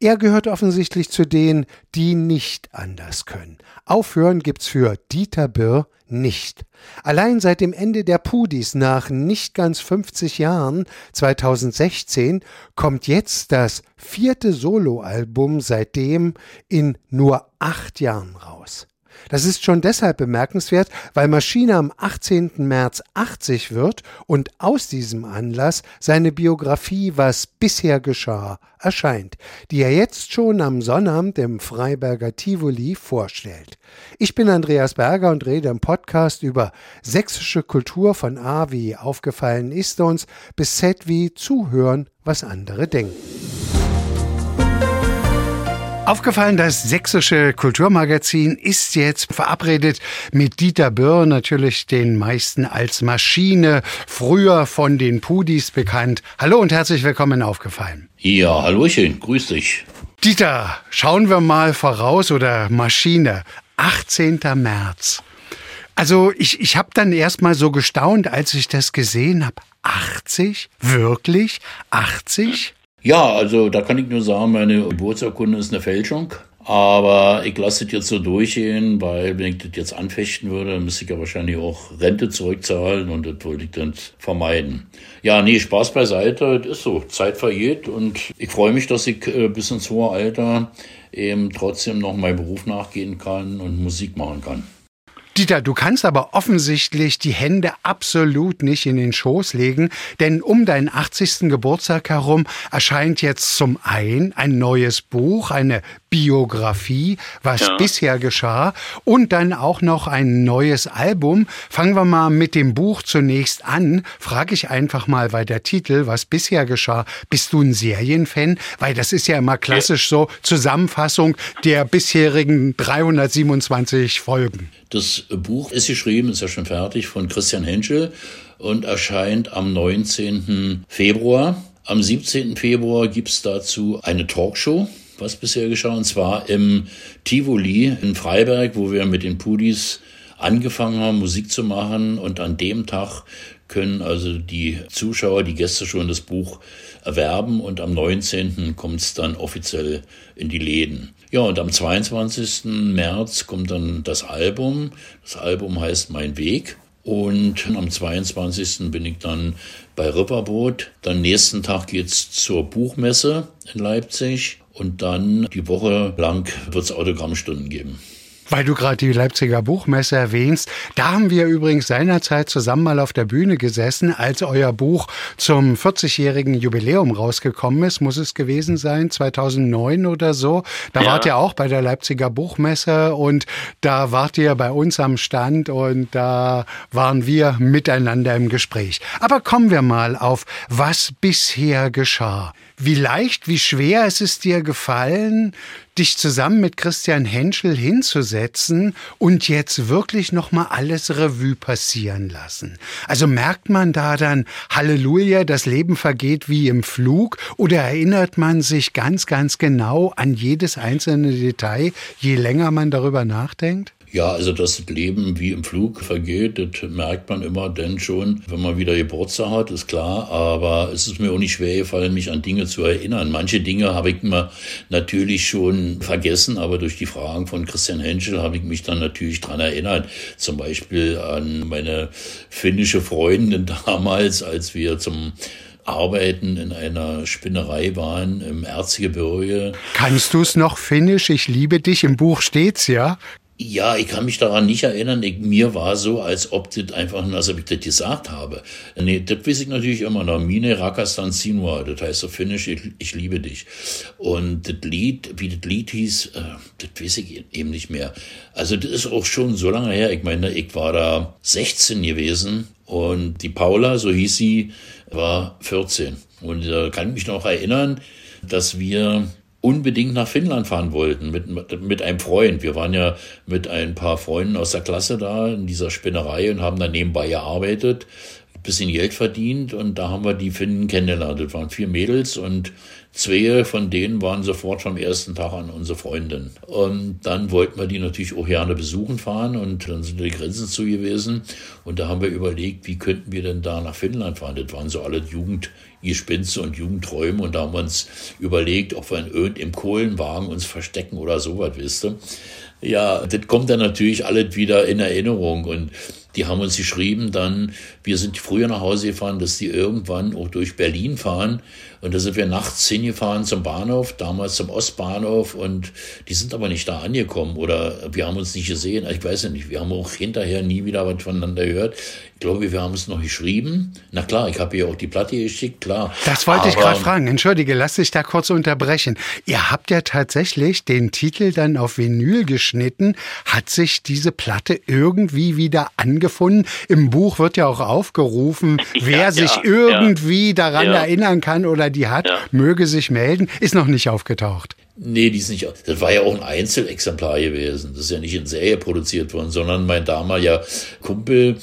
Er gehört offensichtlich zu denen, die nicht anders können. Aufhören gibt's für Dieter Birr nicht. Allein seit dem Ende der Pudis nach nicht ganz 50 Jahren, 2016, kommt jetzt das vierte Soloalbum seitdem in nur acht Jahren raus. Das ist schon deshalb bemerkenswert, weil Maschine am 18. März 80 wird und aus diesem Anlass seine Biografie Was bisher geschah erscheint, die er jetzt schon am Sonnabend im Freiberger Tivoli vorstellt. Ich bin Andreas Berger und rede im Podcast über sächsische Kultur von A wie aufgefallen ist uns bis Z wie zuhören, was andere denken. Aufgefallen, das sächsische Kulturmagazin ist jetzt verabredet mit Dieter Böhr, natürlich den meisten als Maschine, früher von den Pudis bekannt. Hallo und herzlich willkommen Aufgefallen. Ja, hallöchen, grüß dich. Dieter, schauen wir mal voraus oder Maschine. 18. März. Also ich, ich habe dann erst mal so gestaunt, als ich das gesehen habe. 80? Wirklich? 80? Ja, also da kann ich nur sagen, meine Geburtsurkunde ist eine Fälschung. Aber ich lasse das jetzt so durchgehen, weil wenn ich das jetzt anfechten würde, dann müsste ich ja wahrscheinlich auch Rente zurückzahlen und das wollte ich dann vermeiden. Ja, nee, Spaß beiseite, das ist so. Zeit vergeht und ich freue mich, dass ich äh, bis ins hohe Alter eben trotzdem noch meinem Beruf nachgehen kann und Musik machen kann. Dieter, du kannst aber offensichtlich die Hände absolut nicht in den Schoß legen, denn um deinen 80. Geburtstag herum erscheint jetzt zum einen ein neues Buch, eine Biografie, was ja. bisher geschah und dann auch noch ein neues Album. Fangen wir mal mit dem Buch zunächst an. Frage ich einfach mal, weil der Titel, was bisher geschah, bist du ein Serienfan? Weil das ist ja immer klassisch so Zusammenfassung der bisherigen 327 Folgen. Das Buch ist geschrieben, ist ja schon fertig, von Christian Henschel und erscheint am 19. Februar. Am 17. Februar gibt's dazu eine Talkshow, was bisher geschah, und zwar im Tivoli in Freiberg, wo wir mit den Pudis angefangen haben, Musik zu machen. Und an dem Tag können also die Zuschauer, die Gäste schon das Buch erwerben und am 19. kommt es dann offiziell in die Läden. Ja, und am 22. März kommt dann das Album. Das Album heißt Mein Weg. Und am 22. bin ich dann bei Ripperboot. Dann nächsten Tag geht's zur Buchmesse in Leipzig. Und dann die Woche lang wird's Autogrammstunden geben. Weil du gerade die Leipziger Buchmesse erwähnst, da haben wir übrigens seinerzeit zusammen mal auf der Bühne gesessen, als euer Buch zum 40-jährigen Jubiläum rausgekommen ist, muss es gewesen sein, 2009 oder so. Da ja. wart ihr auch bei der Leipziger Buchmesse und da wart ihr bei uns am Stand und da waren wir miteinander im Gespräch. Aber kommen wir mal auf, was bisher geschah. Wie leicht, wie schwer ist es dir gefallen, dich zusammen mit Christian Henschel hinzusetzen und jetzt wirklich noch mal alles Revue passieren lassen. Also merkt man da dann Halleluja, das Leben vergeht wie im Flug oder erinnert man sich ganz ganz genau an jedes einzelne Detail, je länger man darüber nachdenkt? Ja, also das Leben wie im Flug vergeht, das merkt man immer denn schon, wenn man wieder Geburtstag hat, ist klar. Aber es ist mir auch nicht schwer gefallen, mich an Dinge zu erinnern. Manche Dinge habe ich mir natürlich schon vergessen, aber durch die Fragen von Christian Henschel habe ich mich dann natürlich dran erinnert. Zum Beispiel an meine finnische Freundin damals, als wir zum Arbeiten in einer Spinnerei waren im Erzgebirge. Kannst du es noch finnisch? Ich liebe dich. Im Buch steht's ja. Ja, ich kann mich daran nicht erinnern. Ich, mir war so, als ob das einfach nur, als ob ich das gesagt habe. Nee, das weiß ich natürlich immer noch. Mine Rakastan Sinua, das heißt so finnisch, ich, ich, liebe dich. Und das Lied, wie das Lied hieß, äh, das weiß ich eben nicht mehr. Also das ist auch schon so lange her. Ich meine, ich war da 16 gewesen und die Paula, so hieß sie, war 14. Und da kann ich mich noch erinnern, dass wir unbedingt nach Finnland fahren wollten mit, mit einem Freund. Wir waren ja mit ein paar Freunden aus der Klasse da in dieser Spinnerei und haben dann nebenbei gearbeitet, ein bisschen Geld verdient und da haben wir die Finnen kennengelernt. Das waren vier Mädels und Zwei von denen waren sofort vom ersten Tag an unsere Freundin. Und dann wollten wir die natürlich auch gerne besuchen fahren und dann sind die Grenzen zu gewesen. Und da haben wir überlegt, wie könnten wir denn da nach Finnland fahren? Das waren so alle Jugendgespinste und Jugendträume und da haben wir uns überlegt, ob wir in irgendeinem Kohlenwagen uns verstecken oder sowas, wisst ihr. Ja, das kommt dann natürlich alles wieder in Erinnerung und die haben uns geschrieben dann, wir sind früher nach Hause gefahren, dass die irgendwann auch durch Berlin fahren. Und da sind wir nachts hingefahren zum Bahnhof, damals zum Ostbahnhof. Und die sind aber nicht da angekommen oder wir haben uns nicht gesehen. Ich weiß ja nicht, wir haben auch hinterher nie wieder was voneinander gehört. Ich glaube, wir haben es noch geschrieben. Na klar, ich habe ihr auch die Platte geschickt, klar. Das wollte aber, ich gerade fragen. Entschuldige, lass dich da kurz unterbrechen. Ihr habt ja tatsächlich den Titel dann auf Vinyl geschnitten. Hat sich diese Platte irgendwie wieder angefunden? Im Buch wird ja auch aufgerufen, wer ja, sich ja, irgendwie ja. daran erinnern kann oder die hat, möge sich melden. Ist noch nicht aufgetaucht. Nee, die ist nicht. Das war ja auch ein Einzelexemplar gewesen. Das ist ja nicht in Serie produziert worden, sondern mein damaliger Kumpel,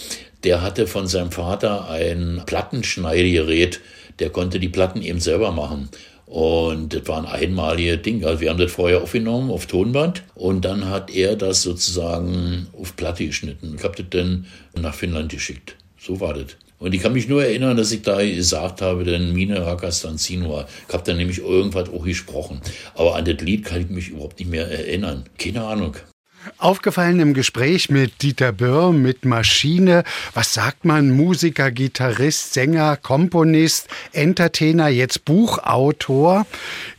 der hatte von seinem Vater ein Plattenschneidegerät, der konnte die Platten eben selber machen. Und das war ein einmaliges Ding. Also wir haben das vorher aufgenommen auf Tonband und dann hat er das sozusagen auf Platte geschnitten. Ich habe das dann nach Finnland geschickt. So war das. Und ich kann mich nur erinnern, dass ich da gesagt habe, denn Mine Rakastanzinua. Ich habe da nämlich irgendwas auch gesprochen. Aber an das Lied kann ich mich überhaupt nicht mehr erinnern. Keine Ahnung. Aufgefallen im Gespräch mit Dieter Böhr, mit Maschine, was sagt man, Musiker, Gitarrist, Sänger, Komponist, Entertainer, jetzt Buchautor.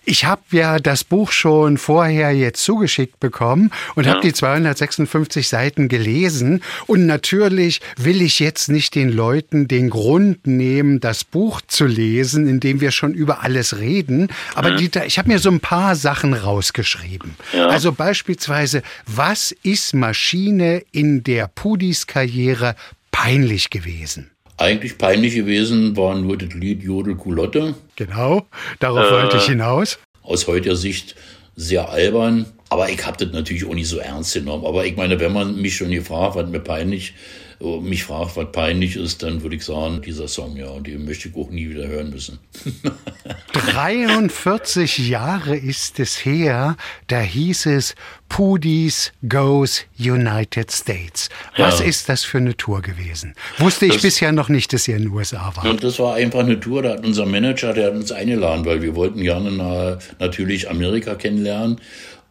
Ich habe ja das Buch schon vorher jetzt zugeschickt bekommen und ja. habe die 256 Seiten gelesen. Und natürlich will ich jetzt nicht den Leuten den Grund nehmen, das Buch zu lesen, indem wir schon über alles reden. Aber ja. Dieter, ich habe mir so ein paar Sachen rausgeschrieben. Ja. Also beispielsweise, was ist Maschine in der Pudis Karriere peinlich gewesen? Eigentlich peinlich gewesen war nur das Lied Jodel Culotte. Genau, darauf äh, wollte ich hinaus. Aus heutiger Sicht sehr albern, aber ich habe das natürlich auch nicht so ernst genommen. Aber ich meine, wenn man mich schon gefragt hat, mir peinlich, äh, mich fragt, was peinlich ist, dann würde ich sagen, dieser Song, ja, und den möchte ich auch nie wieder hören müssen. 43 Jahre ist es her, da hieß es Pudis Goes United States. Was ja. ist das für eine Tour gewesen? Wusste ich das, bisher noch nicht, dass ihr in den USA wart. Und das war einfach eine Tour, da hat unser Manager, der hat uns eingeladen, weil wir wollten gerne natürlich Amerika kennenlernen.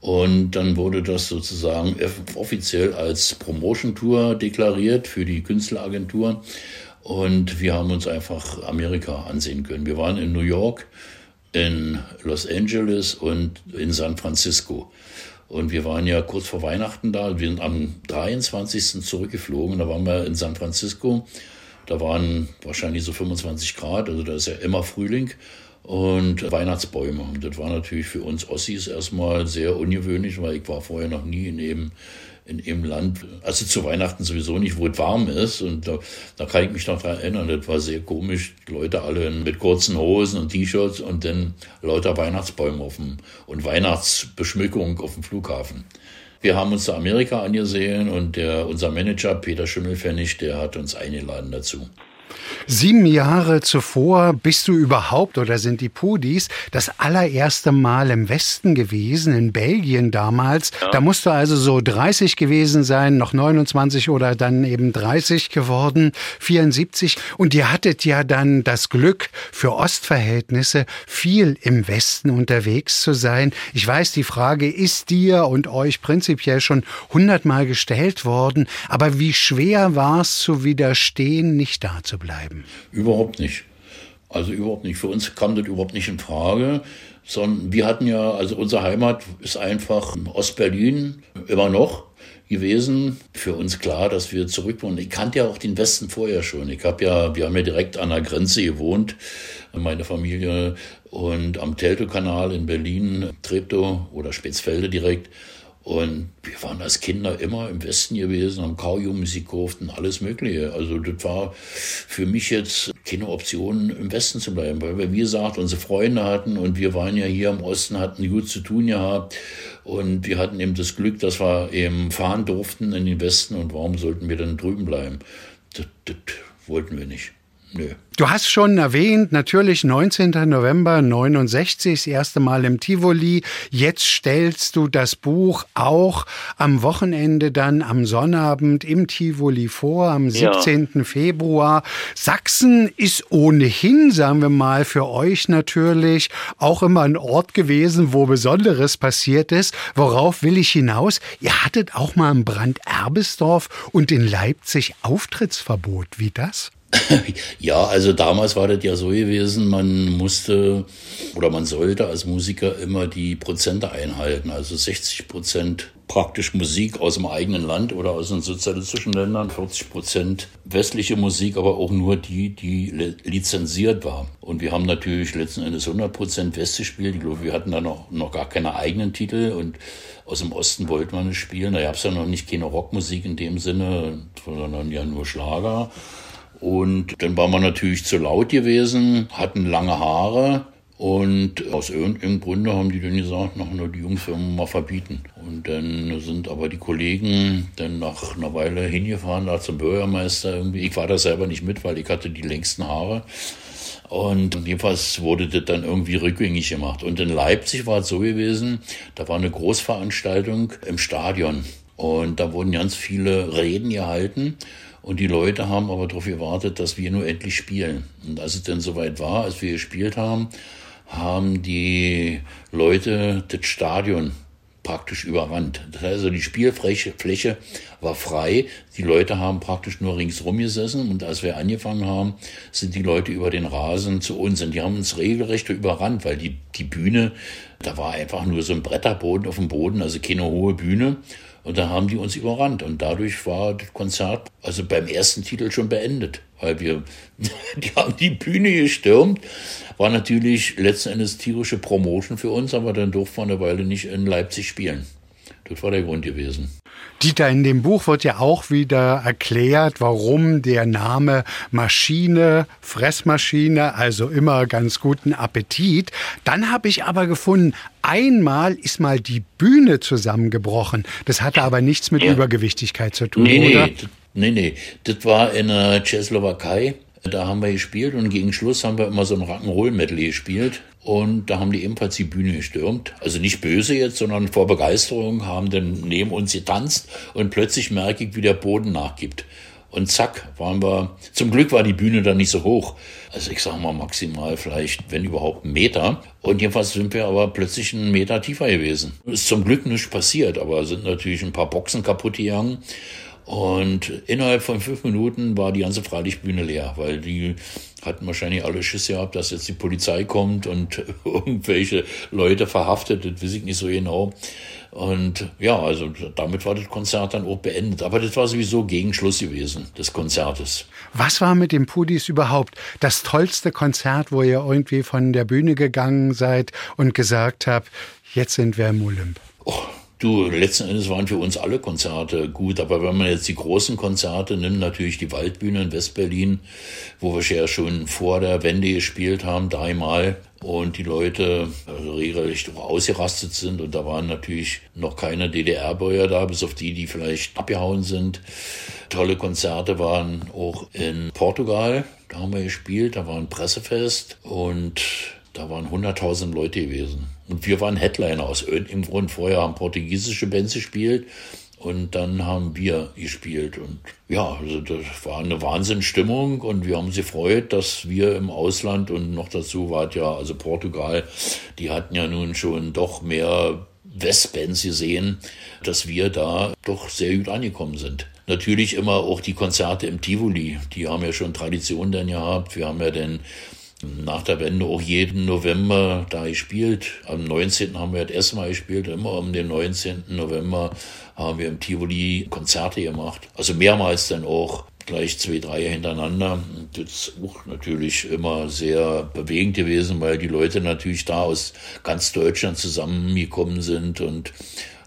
Und dann wurde das sozusagen offiziell als Promotion-Tour deklariert für die Künstleragentur. Und wir haben uns einfach Amerika ansehen können. Wir waren in New York, in Los Angeles und in San Francisco. Und wir waren ja kurz vor Weihnachten da. Wir sind am 23. zurückgeflogen. Da waren wir in San Francisco. Da waren wahrscheinlich so 25 Grad. Also da ist ja immer Frühling und Weihnachtsbäume. Und das war natürlich für uns Ossis erstmal sehr ungewöhnlich, weil ich war vorher noch nie in eben in dem Land, also zu Weihnachten sowieso nicht, wo es warm ist. Und da, da kann ich mich noch daran erinnern, das war sehr komisch. Die Leute alle mit kurzen Hosen und T-Shirts und dann lauter Weihnachtsbäume auf dem, und Weihnachtsbeschmückung auf dem Flughafen. Wir haben uns da Amerika angesehen und der, unser Manager Peter Schimmelfennig, der hat uns eingeladen dazu. Sieben Jahre zuvor bist du überhaupt oder sind die Pudis das allererste Mal im Westen gewesen, in Belgien damals. Ja. Da musst du also so 30 gewesen sein, noch 29 oder dann eben 30 geworden, 74. Und ihr hattet ja dann das Glück, für Ostverhältnisse viel im Westen unterwegs zu sein. Ich weiß, die Frage ist dir und euch prinzipiell schon hundertmal gestellt worden. Aber wie schwer war es zu widerstehen, nicht da zu bleiben? Überhaupt nicht. Also überhaupt nicht. Für uns kam das überhaupt nicht in Frage, sondern wir hatten ja, also unsere Heimat ist einfach Ostberlin immer noch gewesen. Für uns klar, dass wir zurück wollen. Ich kannte ja auch den Westen vorher schon. Ich habe ja, wir haben ja direkt an der Grenze gewohnt, meine Familie, und am Teltow-Kanal in Berlin, Treptow oder Spitzfelde direkt. Und wir waren als Kinder immer im Westen gewesen, haben Kaujummusik gekauft und alles Mögliche. Also das war für mich jetzt keine Option, im Westen zu bleiben, weil wir, wie gesagt, unsere Freunde hatten und wir waren ja hier im Osten, hatten gut zu tun gehabt. Und wir hatten eben das Glück, dass wir eben fahren durften in den Westen und warum sollten wir dann drüben bleiben? Das, das wollten wir nicht. Nö. Du hast schon erwähnt, natürlich 19. November 69, das erste Mal im Tivoli. Jetzt stellst du das Buch auch am Wochenende dann am Sonnabend im Tivoli vor, am 17. Ja. Februar. Sachsen ist ohnehin, sagen wir mal, für euch natürlich auch immer ein Ort gewesen, wo Besonderes passiert ist. Worauf will ich hinaus? Ihr hattet auch mal im Brand Erbesdorf und in Leipzig Auftrittsverbot. Wie das? ja, also damals war das ja so gewesen, man musste oder man sollte als Musiker immer die Prozente einhalten. Also 60 Prozent praktisch Musik aus dem eigenen Land oder aus den sozialistischen Ländern, 40 Prozent westliche Musik, aber auch nur die, die lizenziert war. Und wir haben natürlich letzten Endes 100 Prozent West gespielt. Ich glaube, wir hatten da noch, noch gar keine eigenen Titel und aus dem Osten wollte man es spielen. Da gab es ja noch nicht keine Rockmusik in dem Sinne, sondern ja nur Schlager. Und dann war man natürlich zu laut gewesen, hatten lange Haare. Und aus irgendeinem Grunde haben die dann gesagt, nach nur die Jungs werden wir mal verbieten. Und dann sind aber die Kollegen dann nach einer Weile hingefahren, da zum Bürgermeister irgendwie. Ich war da selber nicht mit, weil ich hatte die längsten Haare. Und jedenfalls wurde das dann irgendwie rückgängig gemacht. Und in Leipzig war es so gewesen, da war eine Großveranstaltung im Stadion. Und da wurden ganz viele Reden gehalten. Und die Leute haben aber darauf gewartet, dass wir nur endlich spielen. Und als es dann soweit war, als wir gespielt haben, haben die Leute das Stadion praktisch überrannt. Das heißt also, die Spielfläche Fläche war frei. Die Leute haben praktisch nur ringsrum gesessen. Und als wir angefangen haben, sind die Leute über den Rasen zu uns. Und die haben uns regelrecht überrannt, weil die, die Bühne, da war einfach nur so ein Bretterboden auf dem Boden, also keine hohe Bühne. Und da haben die uns überrannt. Und dadurch war das Konzert also beim ersten Titel schon beendet. Weil wir, die haben die Bühne gestürmt. War natürlich letzten Endes tierische Promotion für uns, aber dann durften wir eine Weile nicht in Leipzig spielen. Das war der Grund gewesen. Dieter, in dem Buch wird ja auch wieder erklärt, warum der Name Maschine, Fressmaschine, also immer ganz guten Appetit. Dann habe ich aber gefunden, einmal ist mal die Bühne zusammengebrochen. Das hatte aber nichts mit ja. Übergewichtigkeit zu tun, nee, oder? Nee, nee. Das war in der Tschechoslowakei. Da haben wir gespielt und gegen Schluss haben wir immer so ein Rock'n'Roll-Medley gespielt. Und da haben die ebenfalls die Bühne gestürmt. Also nicht böse jetzt, sondern vor Begeisterung haben dann neben uns getanzt und plötzlich merke ich, wie der Boden nachgibt. Und zack, waren wir, zum Glück war die Bühne dann nicht so hoch. Also ich sag mal maximal vielleicht, wenn überhaupt, einen Meter. Und jedenfalls sind wir aber plötzlich einen Meter tiefer gewesen. Ist zum Glück nichts passiert, aber sind natürlich ein paar Boxen kaputt gegangen. Und innerhalb von fünf Minuten war die ganze Freilichtbühne leer, weil die hatten wahrscheinlich alle Schiss gehabt, dass jetzt die Polizei kommt und irgendwelche Leute verhaftet, das weiß ich nicht so genau. Und ja, also damit war das Konzert dann auch beendet. Aber das war sowieso Gegenschluss gewesen des Konzertes. Was war mit den Pudis überhaupt das tollste Konzert, wo ihr irgendwie von der Bühne gegangen seid und gesagt habt, jetzt sind wir im Olymp? Oh, Du, letzten Endes waren für uns alle Konzerte gut, aber wenn man jetzt die großen Konzerte nimmt, natürlich die Waldbühne in Westberlin, wo wir ja schon vor der Wende gespielt haben, dreimal und die Leute also regelrecht ausgerastet sind und da waren natürlich noch keine DDR-Bäuer da, bis auf die, die vielleicht abgehauen sind. Tolle Konzerte waren auch in Portugal, da haben wir gespielt, da war ein Pressefest und da waren 100.000 Leute gewesen. Und wir waren Headliner aus irgendeinem Grund. Vorher haben portugiesische Bands gespielt und dann haben wir gespielt. Und ja, also das war eine Wahnsinnsstimmung und wir haben uns gefreut, dass wir im Ausland und noch dazu war ja, also Portugal, die hatten ja nun schon doch mehr Westbands gesehen, dass wir da doch sehr gut angekommen sind. Natürlich immer auch die Konzerte im Tivoli, die haben ja schon Tradition dann gehabt. Wir haben ja dann nach der Wende auch jeden November da gespielt. Am 19. haben wir das erste Mal gespielt. Immer um den 19. November haben wir im Tivoli Konzerte gemacht. Also mehrmals dann auch gleich zwei, drei hintereinander. Das ist auch natürlich immer sehr bewegend gewesen, weil die Leute natürlich da aus ganz Deutschland zusammengekommen sind und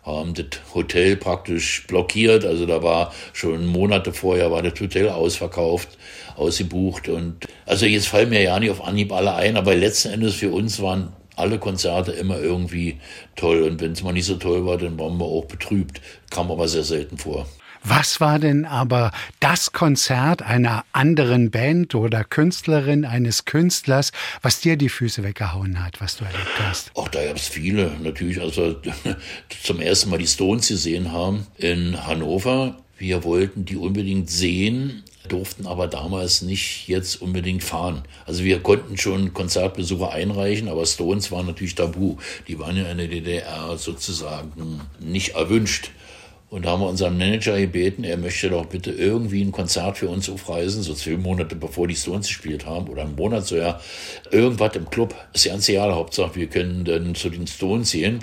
haben das Hotel praktisch blockiert. Also da war schon Monate vorher war das Hotel ausverkauft ausgebucht. Und also jetzt fallen mir ja nicht auf Anhieb alle ein, aber letzten Endes für uns waren alle Konzerte immer irgendwie toll. Und wenn es mal nicht so toll war, dann waren wir auch betrübt. Kam aber sehr selten vor. Was war denn aber das Konzert einer anderen Band oder Künstlerin, eines Künstlers, was dir die Füße weggehauen hat, was du erlebt hast? Ach, da gab es viele. Natürlich, also zum ersten Mal die Stones gesehen haben in Hannover. Wir wollten die unbedingt sehen, durften aber damals nicht jetzt unbedingt fahren. Also wir konnten schon Konzertbesuche einreichen, aber Stones waren natürlich tabu. Die waren ja in der DDR sozusagen nicht erwünscht. Und da haben wir unseren Manager gebeten, er möchte doch bitte irgendwie ein Konzert für uns aufreisen, so zwei Monate bevor die Stones gespielt haben, oder einen Monat so ja, irgendwas im Club. Das ganze Jahr, Hauptsache, wir können dann zu den Stones gehen.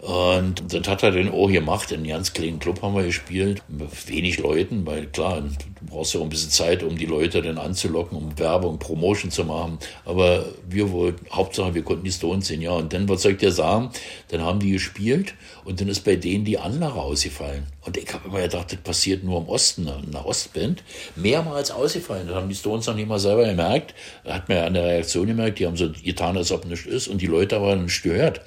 Und das hat er dann auch gemacht. In einem ganz kleinen Club haben wir gespielt, mit wenig Leuten, weil klar, du brauchst ja auch ein bisschen Zeit, um die Leute dann anzulocken, um Werbung, Promotion zu machen. Aber wir wollten, Hauptsache, wir konnten die Stones sehen, ja. Und dann, was soll ich dir sagen, dann haben die gespielt und dann ist bei denen die Anlage ausgefallen. Und ich habe immer gedacht, das passiert nur im Osten, in der Ostband. Mehrmals ausgefallen. Das haben die Stones noch nicht mal selber gemerkt. Hat man ja an der Reaktion gemerkt, die haben so getan, als ob nichts ist. Und die Leute haben nicht gehört.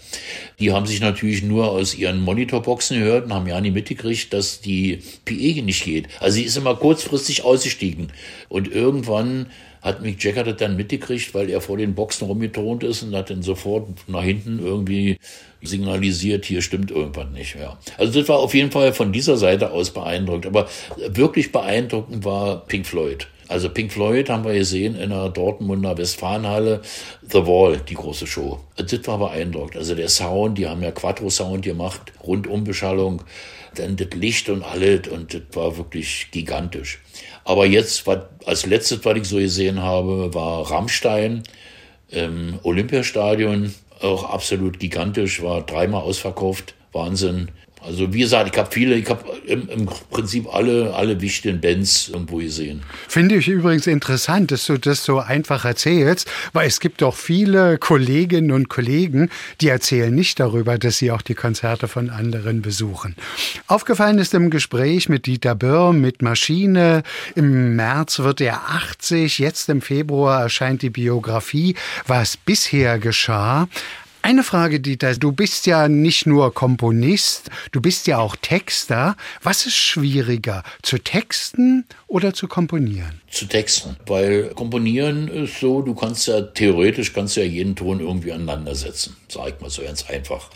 Die haben sich natürlich nur aus ihren Monitorboxen gehört und haben ja nicht mitgekriegt, dass die PE nicht geht. Also sie ist immer kurzfristig ausgestiegen. Und irgendwann hat Mick Jagger das dann mitgekriegt, weil er vor den Boxen rumgetont ist und hat dann sofort nach hinten irgendwie signalisiert, hier stimmt irgendwas nicht mehr. Also das war auf jeden Fall von dieser Seite aus beeindruckt. Aber wirklich beeindruckend war Pink Floyd. Also Pink Floyd haben wir gesehen in der Dortmunder Westfalenhalle, The Wall, die große Show. Das war beeindruckt. Also der Sound, die haben ja Quattro-Sound gemacht, Rundumbeschallung, dann das Licht und alles und das war wirklich gigantisch. Aber jetzt, was, als letztes, was ich so gesehen habe, war Rammstein im Olympiastadion, auch absolut gigantisch, war dreimal ausverkauft, Wahnsinn. Also wie gesagt, ich habe viele, ich habe im, im, Prinzip alle, alle wichtigen Bands irgendwo gesehen. Finde ich übrigens interessant, dass du das so einfach erzählst, weil es gibt auch viele Kolleginnen und Kollegen, die erzählen nicht darüber, dass sie auch die Konzerte von anderen besuchen. Aufgefallen ist im Gespräch mit Dieter Böhm, mit Maschine, im März wird er 80, jetzt im Februar erscheint die Biografie, was bisher geschah. Eine Frage, Dieter. Du bist ja nicht nur Komponist, du bist ja auch Texter. Was ist schwieriger, zu texten oder zu komponieren? Zu texten, weil komponieren ist so, du kannst ja theoretisch kannst ja jeden Ton irgendwie aneinandersetzen. Sag ich mal so ganz einfach.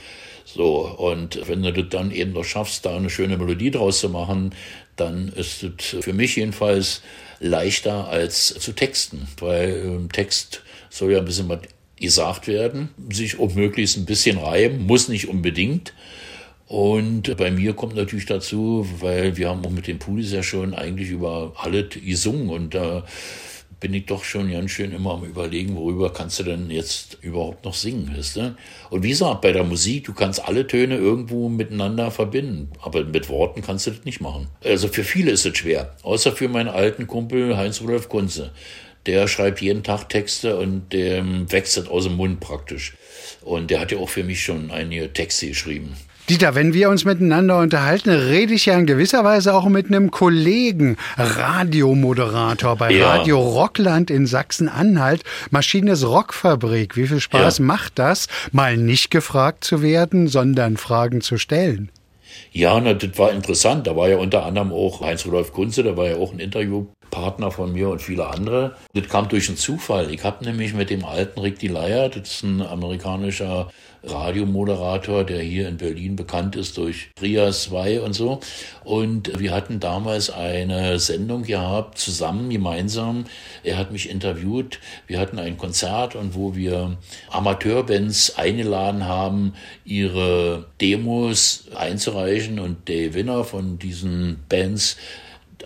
So, und wenn du das dann eben noch schaffst, da eine schöne Melodie draus zu machen, dann ist es für mich jedenfalls leichter als zu texten, weil äh, Text soll ja ein bisschen was gesagt werden, sich auch möglichst ein bisschen reiben, muss nicht unbedingt. Und bei mir kommt natürlich dazu, weil wir haben auch mit den Pudis ja schon eigentlich über alles gesungen und da bin ich doch schon ganz schön immer am überlegen, worüber kannst du denn jetzt überhaupt noch singen, weißt du? Und wie gesagt, bei der Musik, du kannst alle Töne irgendwo miteinander verbinden, aber mit Worten kannst du das nicht machen. Also für viele ist es schwer, außer für meinen alten Kumpel Heinz-Rudolf Kunze der schreibt jeden Tag Texte und dem wächst das aus dem Mund praktisch. Und der hat ja auch für mich schon einige Texte geschrieben. Dieter, wenn wir uns miteinander unterhalten, rede ich ja in gewisser Weise auch mit einem Kollegen, Radiomoderator bei ja. Radio Rockland in Sachsen-Anhalt, Maschines Rockfabrik. Wie viel Spaß ja. macht das, mal nicht gefragt zu werden, sondern Fragen zu stellen? Ja, na, das war interessant. Da war ja unter anderem auch Heinz-Rudolf Kunze, da war ja auch ein Interviewpartner von mir und viele andere. Das kam durch einen Zufall. Ich habe nämlich mit dem alten Rick Delia, das ist ein amerikanischer Radiomoderator, der hier in Berlin bekannt ist durch Prias 2 und so. Und wir hatten damals eine Sendung gehabt, zusammen, gemeinsam. Er hat mich interviewt. Wir hatten ein Konzert und wo wir Amateurbands eingeladen haben, ihre Demos einzureichen und der Gewinner von diesen Bands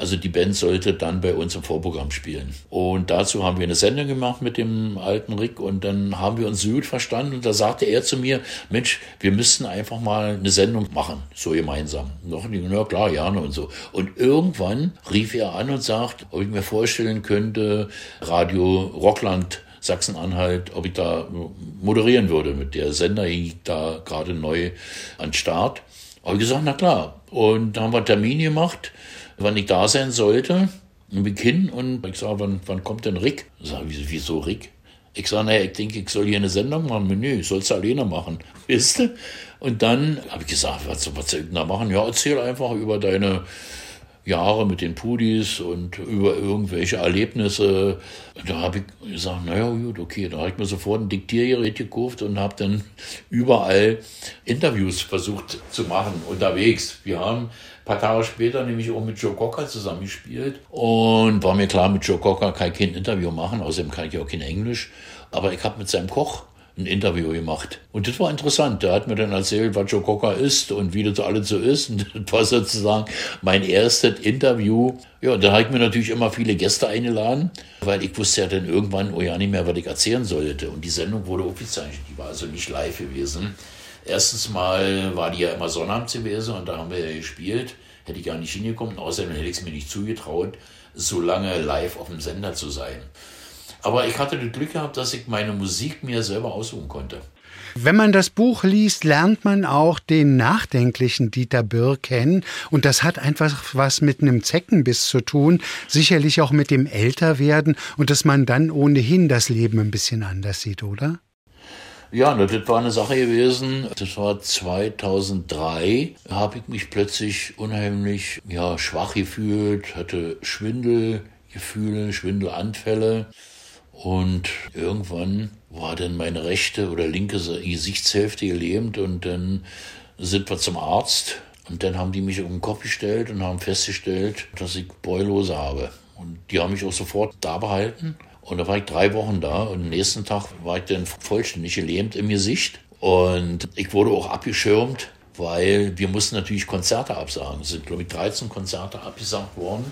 also die Band sollte dann bei uns im Vorprogramm spielen. Und dazu haben wir eine Sendung gemacht mit dem alten Rick und dann haben wir uns gut verstanden und da sagte er zu mir, Mensch, wir müssten einfach mal eine Sendung machen, so gemeinsam. Noch nicht, na klar, gerne und so. Und irgendwann rief er an und sagt, ob ich mir vorstellen könnte, Radio Rockland Sachsen-Anhalt, ob ich da moderieren würde. Mit der Sender hing da gerade neu an Start. Habe ich gesagt, na klar. Und da haben wir Termin gemacht wann ich da sein sollte. Und bin hin und ich sage, wann, wann kommt denn Rick? Ich sage, wieso Rick? Ich sage, naja, ich denke, ich soll hier eine Sendung machen. Nö, sollst du alleine machen. Wisst du? Und dann habe ich gesagt, was, was soll ich da machen? Ja, erzähl einfach über deine Jahre mit den Pudis und über irgendwelche Erlebnisse. Da habe ich gesagt, naja, gut, okay. Da habe ich mir sofort ein Diktiergerät gekauft und habe dann überall Interviews versucht zu machen, unterwegs. Wir haben ein paar Tage später nämlich auch mit Joe Cocker zusammengespielt und war mir klar, mit Joe Cocker kann ich kein Interview machen, außerdem kann ich auch kein Englisch. Aber ich habe mit seinem Koch ein Interview gemacht. Und das war interessant. Der hat mir dann erzählt, was Joe Cocker ist und wie das alles so ist. Und das war sozusagen mein erstes Interview. Ja, da habe ich mir natürlich immer viele Gäste eingeladen, weil ich wusste ja dann irgendwann oh ja nicht mehr, was ich erzählen sollte. Und die Sendung wurde aufgezeichnet. Die war also nicht live gewesen. Erstens mal war die ja immer Sonnabends gewesen und da haben wir ja gespielt. Hätte ich gar nicht hingekommen. Außerdem hätte ich es mir nicht zugetraut, so lange live auf dem Sender zu sein. Aber ich hatte das Glück gehabt, dass ich meine Musik mir selber aussuchen konnte. Wenn man das Buch liest, lernt man auch den nachdenklichen Dieter Birr kennen. Und das hat einfach was mit einem Zeckenbiss zu tun. Sicherlich auch mit dem Älterwerden und dass man dann ohnehin das Leben ein bisschen anders sieht, oder? Ja, das war eine Sache gewesen. Das war 2003. Da habe ich mich plötzlich unheimlich ja, schwach gefühlt, hatte Schwindelgefühle, Schwindelanfälle. Und irgendwann war dann meine rechte oder linke Gesichtshälfte gelähmt und dann sind wir zum Arzt und dann haben die mich auf den Kopf gestellt und haben festgestellt, dass ich Beulose habe. Und die haben mich auch sofort da behalten. Und da war ich drei Wochen da und am nächsten Tag war ich dann vollständig gelähmt im Gesicht. Und ich wurde auch abgeschirmt, weil wir mussten natürlich Konzerte absagen. Es sind, glaube ich, 13 Konzerte abgesagt worden.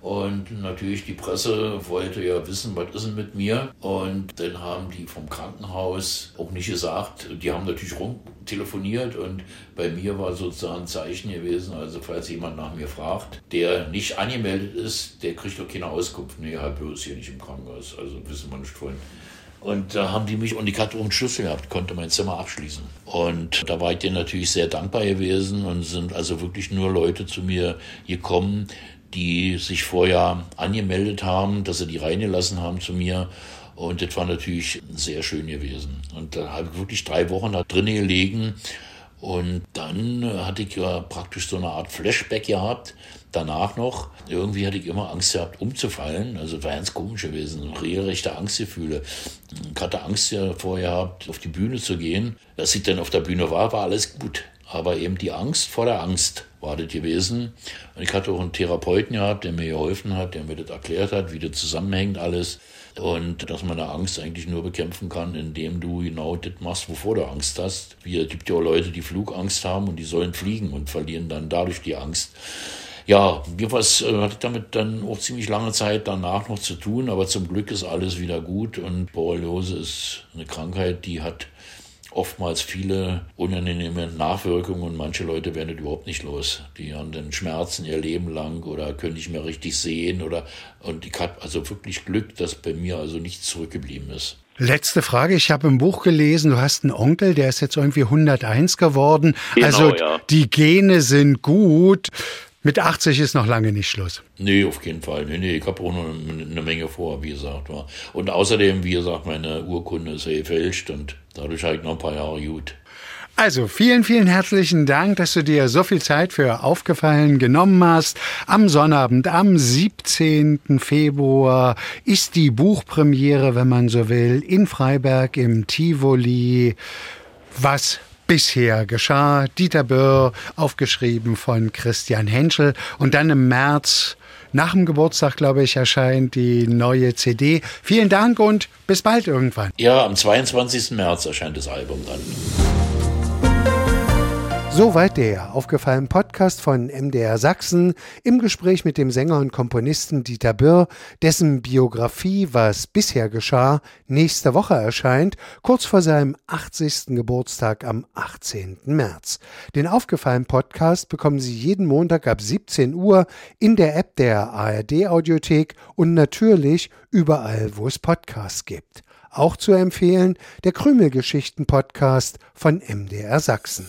Und natürlich die Presse wollte ja wissen, was ist denn mit mir? Und dann haben die vom Krankenhaus auch nicht gesagt, die haben natürlich rum telefoniert und bei mir war sozusagen ein Zeichen gewesen, also falls jemand nach mir fragt, der nicht angemeldet ist, der kriegt doch keine Auskunft. Nee, Herr Bös hier nicht im Krankenhaus, also wissen wir nicht von. Und da haben die mich, und ich hatte auch einen Schlüssel gehabt, konnte mein Zimmer abschließen. Und da war ich denen natürlich sehr dankbar gewesen und sind also wirklich nur Leute zu mir gekommen, die sich vorher angemeldet haben, dass sie die reingelassen haben zu mir. Und das war natürlich sehr schön gewesen. Und da habe ich wirklich drei Wochen da drinnen gelegen. Und dann hatte ich ja praktisch so eine Art Flashback gehabt. Danach noch, irgendwie hatte ich immer Angst gehabt, umzufallen. Also war ganz komisch gewesen. Regelrechte Angstgefühle. Ich hatte Angst ja vorher gehabt, auf die Bühne zu gehen. Als ich dann auf der Bühne war, war alles gut. Aber eben die Angst vor der Angst war das gewesen. Und ich hatte auch einen Therapeuten gehabt, der mir geholfen hat, der mir das erklärt hat, wie das zusammenhängt alles. Und dass man da Angst eigentlich nur bekämpfen kann, indem du genau das machst, wovor du Angst hast. Wie, es gibt ja auch Leute, die Flugangst haben und die sollen fliegen und verlieren dann dadurch die Angst. Ja, jedenfalls äh, hatte ich damit dann auch ziemlich lange Zeit danach noch zu tun, aber zum Glück ist alles wieder gut und Borreliose ist eine Krankheit, die hat oftmals viele unangenehme Nachwirkungen und manche Leute werden das überhaupt nicht los. Die haben dann Schmerzen ihr Leben lang oder können nicht mehr richtig sehen oder und ich habe also wirklich Glück, dass bei mir also nichts zurückgeblieben ist. Letzte Frage. Ich habe im Buch gelesen, du hast einen Onkel, der ist jetzt irgendwie 101 geworden. Genau, also ja. die Gene sind gut. Mit 80 ist noch lange nicht Schluss. Nee, auf keinen Fall. Nee, nee, ich habe auch noch eine Menge vor, wie gesagt. Und außerdem, wie gesagt, meine Urkunde ist ja gefälscht und dadurch ich noch ein paar Jahre gut. Also vielen, vielen herzlichen Dank, dass du dir so viel Zeit für Aufgefallen genommen hast. Am Sonnabend, am 17. Februar ist die Buchpremiere, wenn man so will, in Freiberg im Tivoli. Was bisher geschah. Dieter Böhr, aufgeschrieben von Christian Henschel. Und dann im März, nach dem Geburtstag, glaube ich, erscheint die neue CD. Vielen Dank und bis bald irgendwann. Ja, am 22. März erscheint das Album dann. Soweit der aufgefallene Podcast von MDR Sachsen im Gespräch mit dem Sänger und Komponisten Dieter Birr, dessen Biografie, was bisher geschah, nächste Woche erscheint, kurz vor seinem 80. Geburtstag am 18. März. Den aufgefallenen Podcast bekommen Sie jeden Montag ab 17 Uhr in der App der ARD Audiothek und natürlich überall, wo es Podcasts gibt. Auch zu empfehlen der Krümelgeschichten Podcast von MDR Sachsen.